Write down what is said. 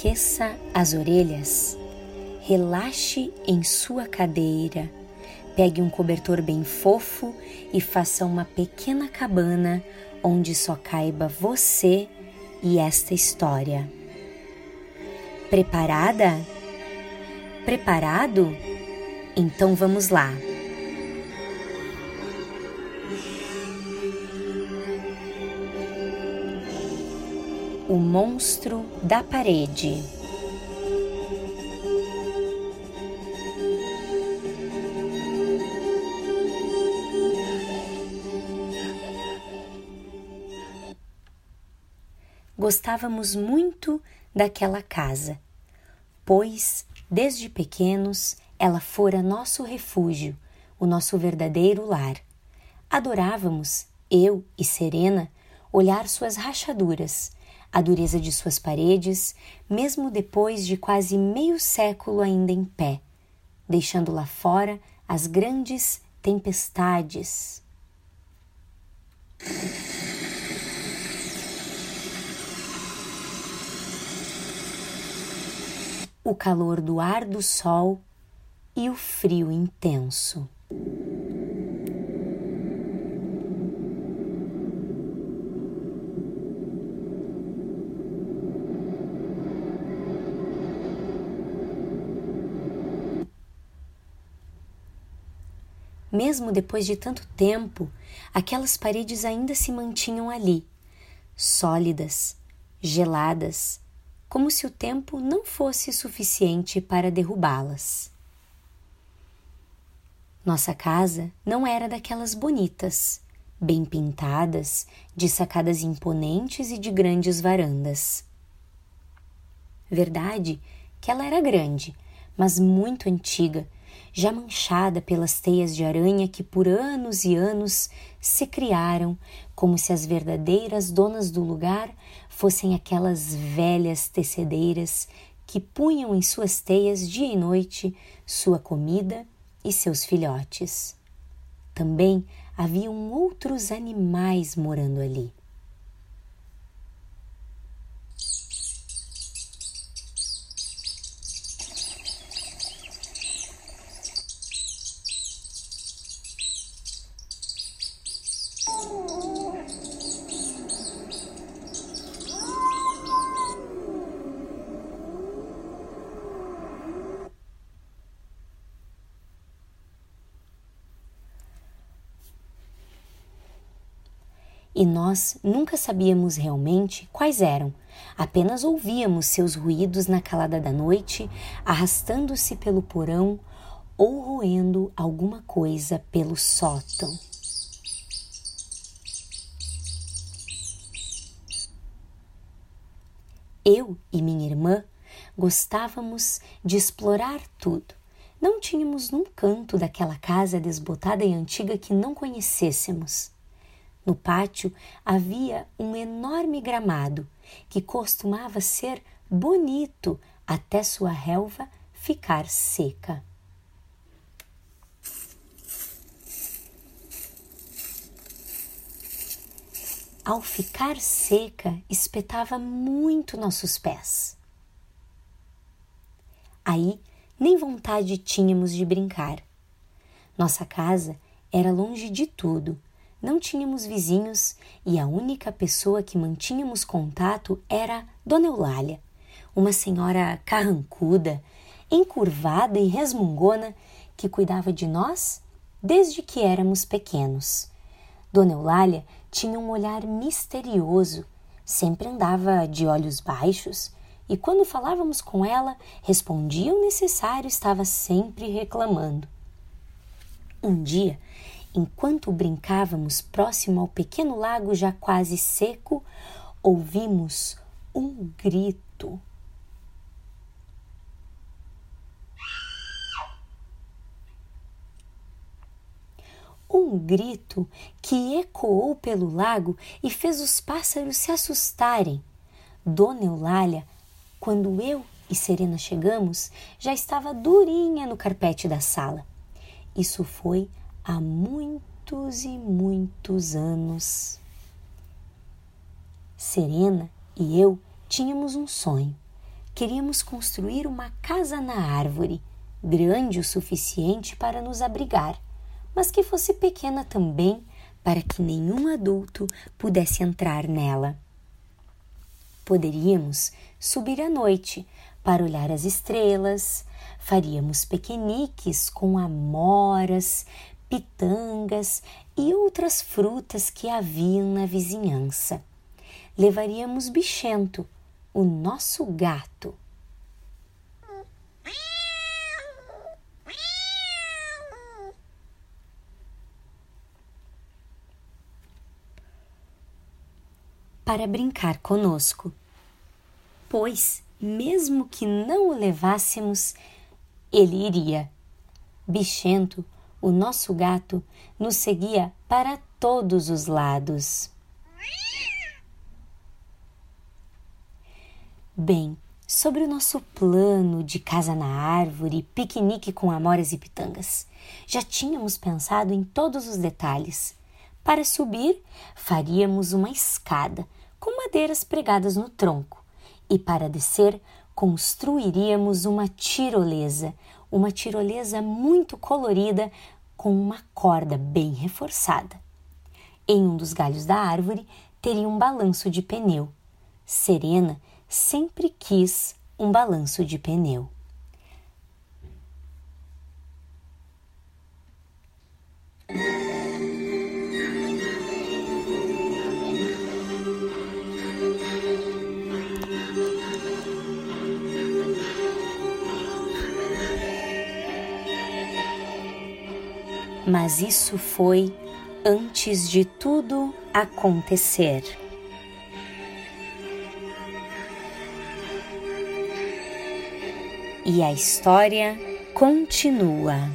Aqueça as orelhas, relaxe em sua cadeira, pegue um cobertor bem fofo e faça uma pequena cabana onde só caiba você e esta história. Preparada? Preparado? Então vamos lá. O monstro da parede. Gostávamos muito daquela casa, pois, desde pequenos, ela fora nosso refúgio, o nosso verdadeiro lar. Adorávamos, eu e Serena, olhar suas rachaduras a dureza de suas paredes, mesmo depois de quase meio século ainda em pé, deixando lá fora as grandes tempestades. O calor do ar do sol e o frio intenso. Mesmo depois de tanto tempo, aquelas paredes ainda se mantinham ali, sólidas, geladas, como se o tempo não fosse suficiente para derrubá-las. Nossa casa não era daquelas bonitas, bem pintadas, de sacadas imponentes e de grandes varandas. Verdade que ela era grande, mas muito antiga já manchada pelas teias de aranha que por anos e anos se criaram, como se as verdadeiras donas do lugar fossem aquelas velhas tecedeiras que punham em suas teias dia e noite sua comida e seus filhotes. Também haviam outros animais morando ali. E nós nunca sabíamos realmente quais eram, apenas ouvíamos seus ruídos na calada da noite, arrastando-se pelo porão ou roendo alguma coisa pelo sótão. Eu e minha irmã gostávamos de explorar tudo. Não tínhamos num canto daquela casa desbotada e antiga que não conhecêssemos. No pátio havia um enorme gramado que costumava ser bonito até sua relva ficar seca. Ao ficar seca, espetava muito nossos pés. Aí nem vontade tínhamos de brincar. Nossa casa era longe de tudo não tínhamos vizinhos e a única pessoa que mantínhamos contato era Dona Eulália, uma senhora carrancuda, encurvada e resmungona que cuidava de nós desde que éramos pequenos. Dona Eulália tinha um olhar misterioso, sempre andava de olhos baixos e quando falávamos com ela, respondia o necessário, estava sempre reclamando. Um dia, Enquanto brincávamos próximo ao pequeno lago já quase seco, ouvimos um grito. Um grito que ecoou pelo lago e fez os pássaros se assustarem. Dona Eulália, quando eu e Serena chegamos, já estava durinha no carpete da sala. Isso foi há muitos e muitos anos. Serena e eu tínhamos um sonho: queríamos construir uma casa na árvore, grande o suficiente para nos abrigar, mas que fosse pequena também para que nenhum adulto pudesse entrar nela. Poderíamos subir à noite para olhar as estrelas, faríamos piqueniques com amoras, pitangas e outras frutas que haviam na vizinhança. Levaríamos Bichento, o nosso gato. Para brincar conosco, pois, mesmo que não o levássemos, ele iria. Bichento, o nosso gato, nos seguia para todos os lados. Bem, sobre o nosso plano de casa na árvore, piquenique com amoras e pitangas. Já tínhamos pensado em todos os detalhes. Para subir, faríamos uma escada com madeiras pregadas no tronco, e para descer, construiríamos uma tirolesa, uma tirolesa muito colorida com uma corda bem reforçada. Em um dos galhos da árvore teria um balanço de pneu. Serena sempre quis um balanço de pneu. Mas isso foi antes de tudo acontecer. E a história continua.